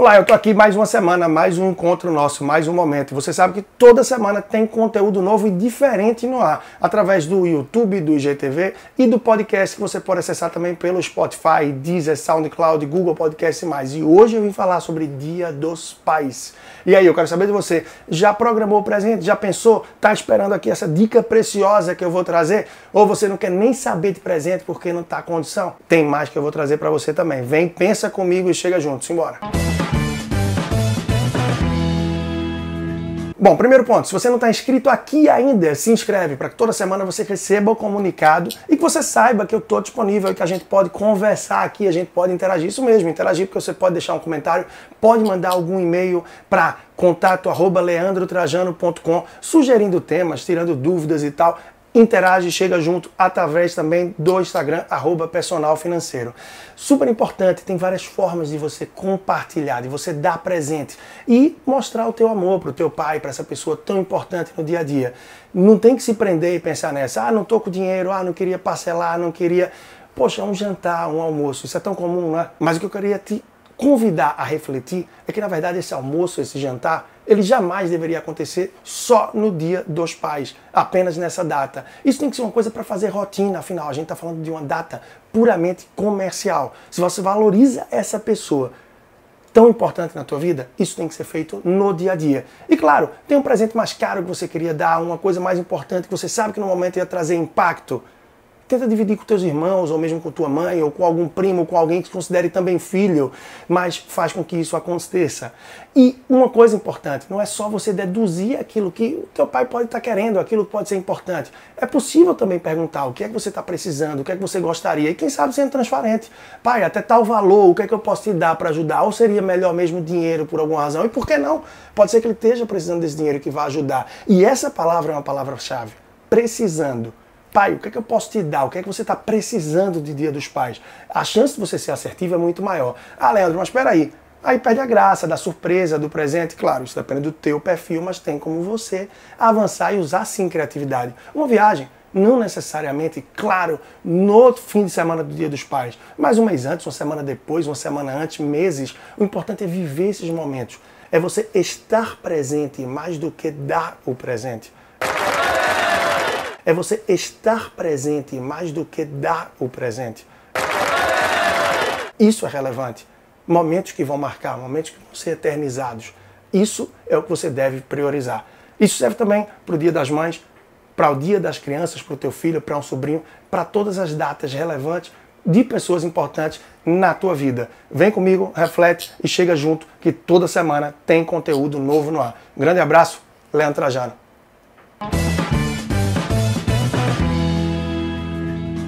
Olá, eu tô aqui mais uma semana, mais um encontro nosso, mais um momento. Você sabe que toda semana tem conteúdo novo e diferente no ar, através do YouTube, do IGTV e do podcast que você pode acessar também pelo Spotify, Deezer, SoundCloud, Google Podcast e mais. E hoje eu vim falar sobre Dia dos Pais. E aí, eu quero saber de você, já programou o presente? Já pensou? Tá esperando aqui essa dica preciosa que eu vou trazer? Ou você não quer nem saber de presente porque não tá condição? Tem mais que eu vou trazer para você também. Vem, pensa comigo e chega junto. Simbora. Bom, primeiro ponto, se você não está inscrito aqui ainda, se inscreve para que toda semana você receba o comunicado e que você saiba que eu estou disponível e que a gente pode conversar aqui, a gente pode interagir. Isso mesmo, interagir porque você pode deixar um comentário, pode mandar algum e-mail para contato arroba leandrotrajano.com sugerindo temas, tirando dúvidas e tal interage chega junto através também do Instagram, arroba personal financeiro. Super importante, tem várias formas de você compartilhar, de você dar presente e mostrar o teu amor para o teu pai, para essa pessoa tão importante no dia a dia. Não tem que se prender e pensar nessa, ah, não tô com dinheiro, ah, não queria parcelar, não queria... Poxa, um jantar, um almoço, isso é tão comum, né? Mas o que eu queria te convidar a refletir é que, na verdade, esse almoço, esse jantar, ele jamais deveria acontecer só no dia dos pais, apenas nessa data. Isso tem que ser uma coisa para fazer rotina, afinal, a gente está falando de uma data puramente comercial. Se você valoriza essa pessoa tão importante na tua vida, isso tem que ser feito no dia a dia. E claro, tem um presente mais caro que você queria dar, uma coisa mais importante que você sabe que no momento ia trazer impacto. Tenta dividir com teus irmãos, ou mesmo com tua mãe, ou com algum primo, com alguém que se considere também filho, mas faz com que isso aconteça. E uma coisa importante, não é só você deduzir aquilo que o teu pai pode estar querendo, aquilo que pode ser importante. É possível também perguntar o que é que você está precisando, o que é que você gostaria, e quem sabe sendo transparente. Pai, até tal valor, o que é que eu posso te dar para ajudar? Ou seria melhor mesmo dinheiro por alguma razão? E por que não? Pode ser que ele esteja precisando desse dinheiro que vai ajudar. E essa palavra é uma palavra-chave. Precisando. Pai, o que, é que eu posso te dar? O que é que você está precisando de Dia dos Pais? A chance de você ser assertivo é muito maior. Ah, Leandro, mas espera aí. Aí perde a graça da surpresa, do presente. Claro, isso depende do teu perfil, mas tem como você avançar e usar sim criatividade. Uma viagem, não necessariamente, claro, no fim de semana do Dia dos Pais, mas um mês antes, uma semana depois, uma semana antes, meses. O importante é viver esses momentos. É você estar presente mais do que dar o presente é você estar presente mais do que dar o presente. Isso é relevante. Momentos que vão marcar, momentos que vão ser eternizados. Isso é o que você deve priorizar. Isso serve também para o Dia das Mães, para o Dia das Crianças, para o teu filho, para um sobrinho, para todas as datas relevantes de pessoas importantes na tua vida. Vem comigo, reflete e chega junto que toda semana tem conteúdo novo no ar. Um grande abraço, Leandro Trajano.